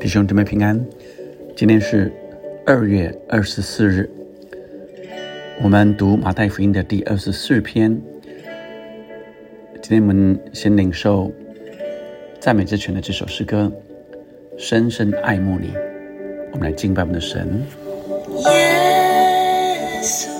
弟兄姊妹平安，今天是二月二十四日，我们读马太福音的第二十四篇。今天我们先领受赞美之泉的这首诗歌，深深爱慕你。我们来敬拜我们的神。耶稣，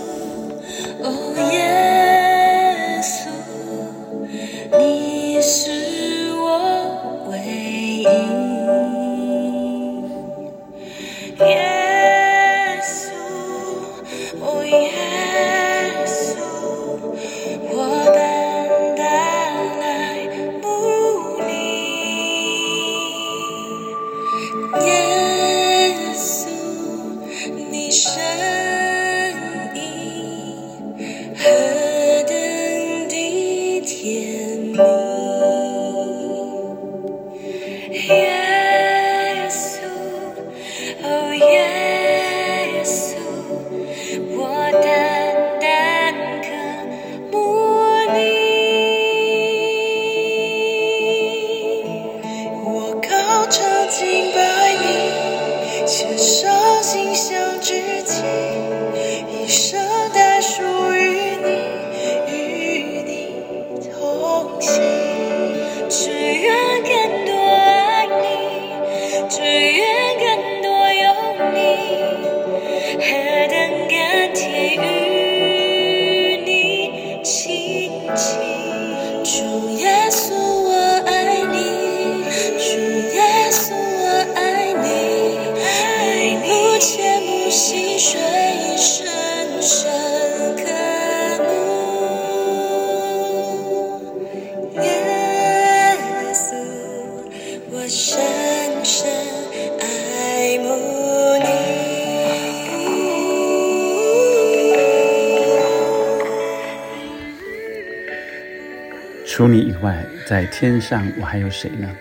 除你以外，在天上我还有谁呢？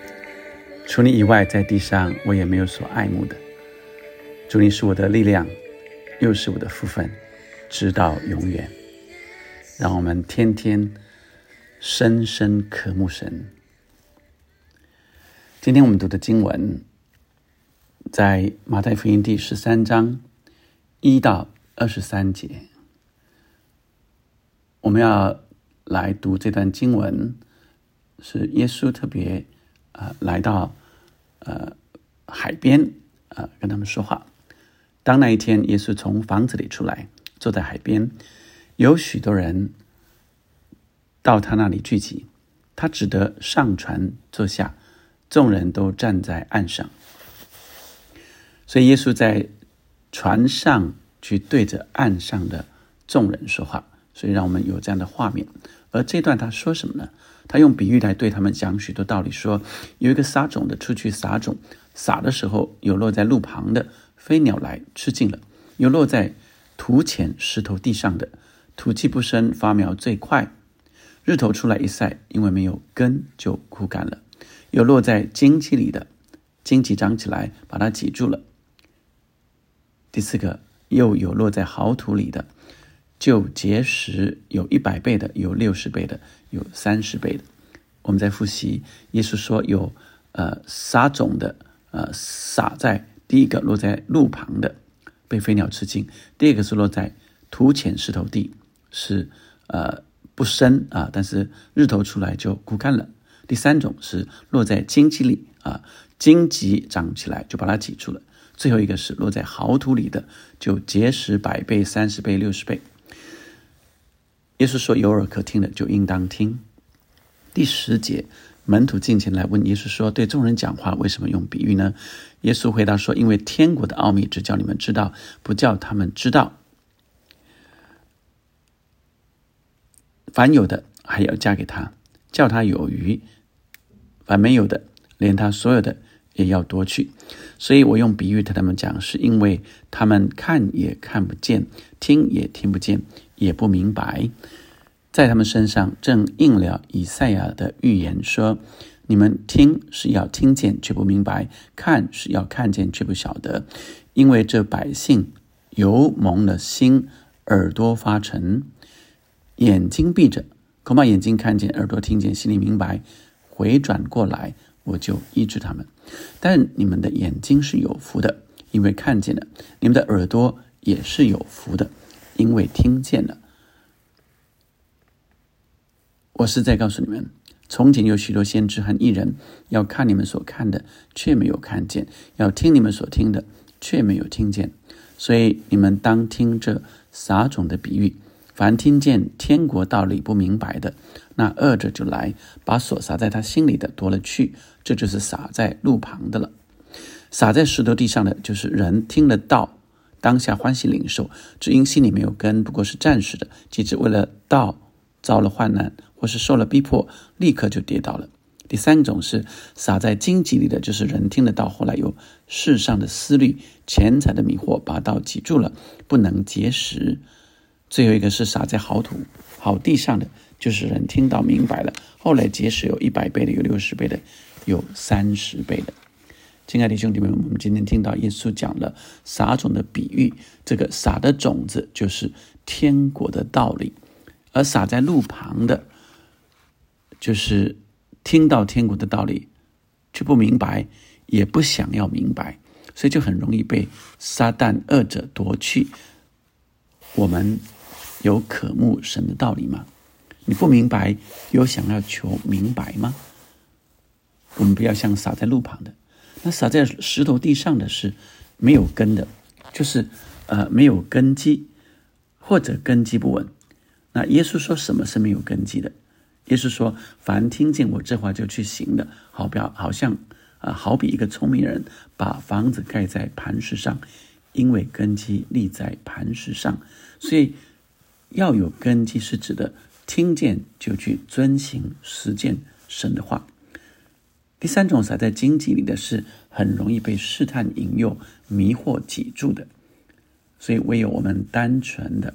除你以外，在地上我也没有所爱慕的。主，你是我的力量，又是我的福分，直到永远。让我们天天深深渴慕神。今天我们读的经文在马太福音第十三章一到二十三节。我们要来读这段经文，是耶稣特别呃来到呃海边呃跟他们说话。当那一天，耶稣从房子里出来，坐在海边，有许多人到他那里聚集，他只得上船坐下，众人都站在岸上。所以耶稣在船上去对着岸上的众人说话，所以让我们有这样的画面。而这段他说什么呢？他用比喻来对他们讲许多道理，说有一个撒种的出去撒种，撒的时候有落在路旁的。飞鸟来吃尽了，有落在土浅石头地上的，土气不深，发苗最快。日头出来一晒，因为没有根就枯干了。有落在荆棘里的，荆棘长起来把它挤住了。第四个，又有落在好土里的，就结石，有一百倍的，有六十倍的，有三十倍的。我们在复习，耶稣说有呃撒种的，呃撒在。第一个落在路旁的，被飞鸟吃尽；第二个是落在土浅石头地，是呃不深啊，但是日头出来就枯干了；第三种是落在荆棘里啊，荆棘长起来就把它挤住了；最后一个是落在好土里的，就结实百倍、三十倍、六十倍。耶稣说：“有耳可听的就应当听。”第十节。门徒进前来问耶稣说：“对众人讲话，为什么用比喻呢？”耶稣回答说：“因为天国的奥秘只叫你们知道，不叫他们知道。凡有的还要加给他，叫他有余；凡没有的，连他所有的也要夺去。所以我用比喻对他们讲，是因为他们看也看不见，听也听不见，也不明白。”在他们身上正应了以赛亚的预言，说：“你们听是要听见，却不明白；看是要看见，却不晓得。因为这百姓油蒙了心，耳朵发沉，眼睛闭着，恐怕眼睛看见，耳朵听见，心里明白，回转过来，我就医治他们。但你们的眼睛是有福的，因为看见了；你们的耳朵也是有福的，因为听见了。我是在告诉你们，从前有许多先知和艺人，要看你们所看的，却没有看见；要听你们所听的，却没有听见。所以你们当听这撒种的比喻。凡听见天国道理不明白的，那恶者就来，把所撒在他心里的夺了去。这就是撒在路旁的了。撒在石头地上的，就是人听了道，当下欢喜领受，只因心里没有根，不过是暂时的；即使为了道遭了患难，或是受了逼迫，立刻就跌倒了。第三种是撒在荆棘里的，就是人听得到，后来有世上的思虑、钱财的迷惑，把道挤住了，不能结实。最后一个是撒在好土、好地上的，就是人听到明白了，后来结实有一百倍的，有六十倍的，有三十倍的。亲爱的兄弟们，我们今天听到耶稣讲了撒种的比喻，这个撒的种子就是天国的道理，而撒在路旁的，就是听到天国的道理，却不明白，也不想要明白，所以就很容易被撒旦恶者夺去我们。有渴慕神的道理吗？你不明白，有想要求明白吗？我们不要像撒在路旁的，那撒在石头地上的是没有根的，就是呃没有根基，或者根基不稳。那耶稣说什么是没有根基的？耶稣说：“凡听见我这话就去行的，好比好像啊，好比一个聪明人把房子盖在磐石上，因为根基立在磐石上，所以。”要有根基，是指的听见就去遵行实践神的话。第三种撒在荆棘里的是很容易被试探引诱、迷惑挤住的，所以唯有我们单纯的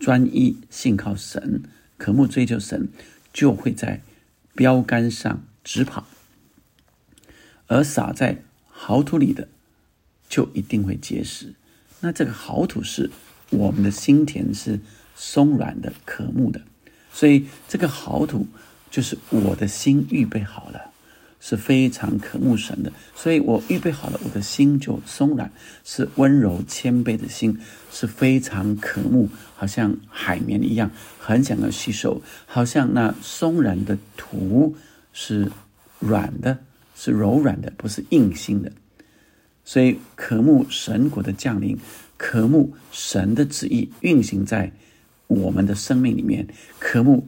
专一信靠神、渴慕追求神，就会在标杆上直跑；而撒在好土里的，就一定会结实。那这个好土是我们的心田是。松软的、渴慕的，所以这个好土就是我的心预备好了，是非常渴慕神的。所以我预备好了，我的心就松软，是温柔谦卑的心，是非常渴慕，好像海绵一样，很想要吸收，好像那松软的土是软的，是柔软的，不是硬心的。所以渴慕神国的降临，渴慕神的旨意运行在。我们的生命里面，渴慕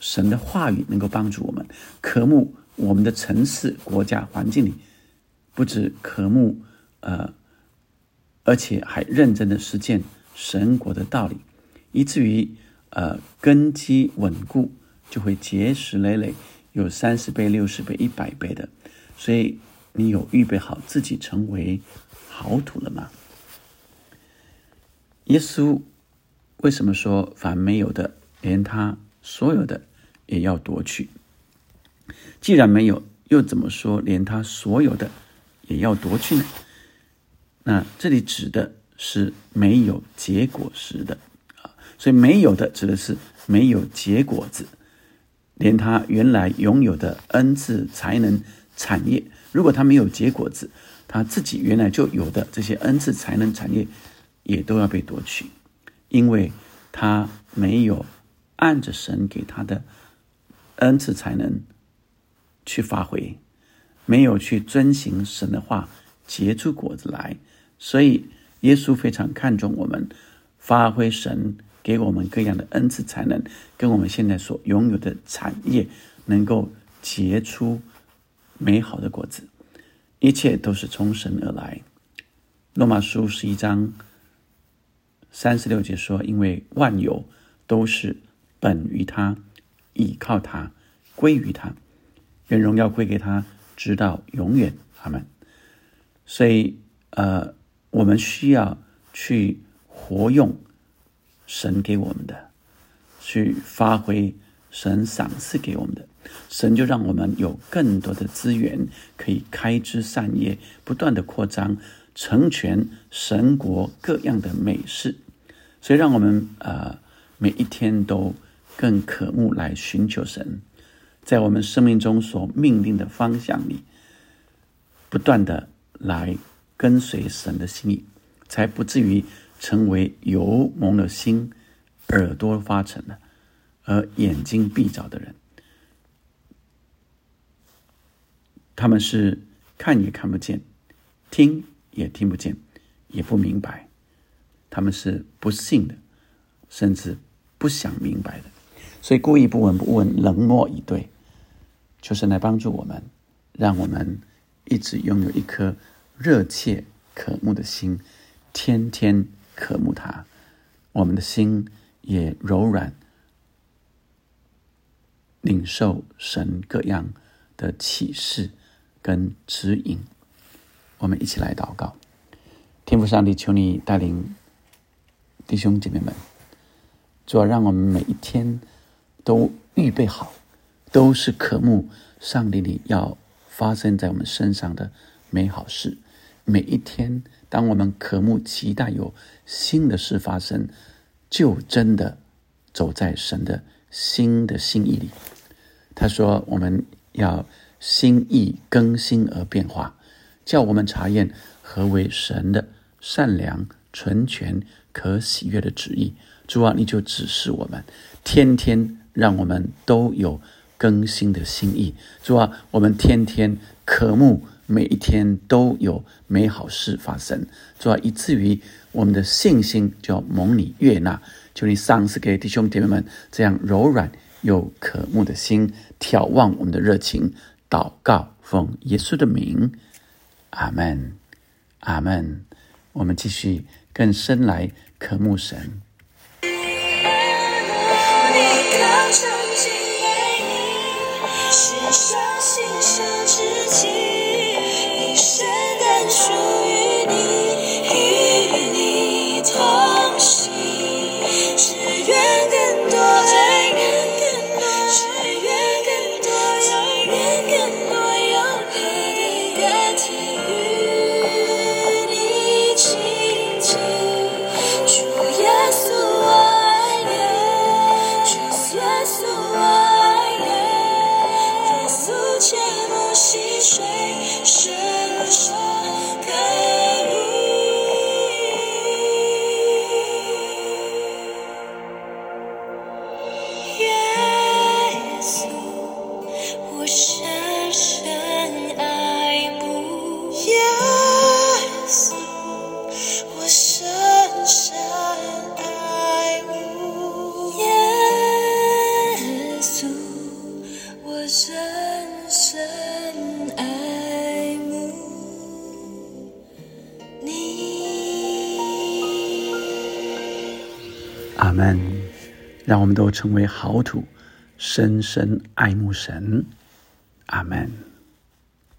神的话语能够帮助我们；渴慕我们的城市、国家、环境里，不止渴慕，呃，而且还认真的实践神国的道理，以至于呃根基稳固，就会结实累累，有三十倍、六十倍、一百倍的。所以，你有预备好自己成为好土了吗？耶稣。为什么说凡没有的，连他所有的也要夺去？既然没有，又怎么说连他所有的也要夺去呢？那这里指的是没有结果时的啊，所以没有的指的是没有结果子，连他原来拥有的恩赐、才能、产业，如果他没有结果子，他自己原来就有的这些恩赐、才能、产业，也都要被夺去。因为他没有按着神给他的恩赐才能去发挥，没有去遵行神的话结出果子来，所以耶稣非常看重我们发挥神给我们各样的恩赐才能，跟我们现在所拥有的产业能够结出美好的果子，一切都是从神而来。罗马书十一章。三十六节说：“因为万有都是本于他，倚靠他，归于他，愿荣耀归给他，直到永远。”阿门。所以，呃，我们需要去活用神给我们的，去发挥神赏赐给我们的，神就让我们有更多的资源，可以开枝散叶，不断的扩张。成全神国各样的美事，所以让我们呃每一天都更渴慕来寻求神，在我们生命中所命令的方向里，不断的来跟随神的心意，才不至于成为油蒙了心、耳朵发沉了，而眼睛闭着的人。他们是看也看不见，听也听不见，也不明白。他们是不信的，甚至不想明白的，所以故意不闻不问，冷漠以对，就是来帮助我们，让我们一直拥有一颗热切渴慕的心，天天渴慕他，我们的心也柔软，领受神各样的启示。跟指引，我们一起来祷告。天父上帝，求你带领弟兄姐妹们，主要让我们每一天都预备好，都是渴慕上帝里要发生在我们身上的美好事。每一天，当我们渴慕期待有新的事发生，就真的走在神的新的心意里。他说：“我们要。”心意更新而变化，叫我们查验何为神的善良、纯全、可喜悦的旨意。主啊，你就指示我们，天天让我们都有更新的心意。主啊，我们天天渴慕，每一天都有美好事发生。主啊，以至于我们的信心就要蒙你悦纳。求你赏赐给弟兄姐妹们这样柔软又渴慕的心，眺望我们的热情。祷告，奉耶稣的名，阿门，阿门。我们继续更深来渴慕神。阿让我们都成为好土，深深爱慕神。阿门。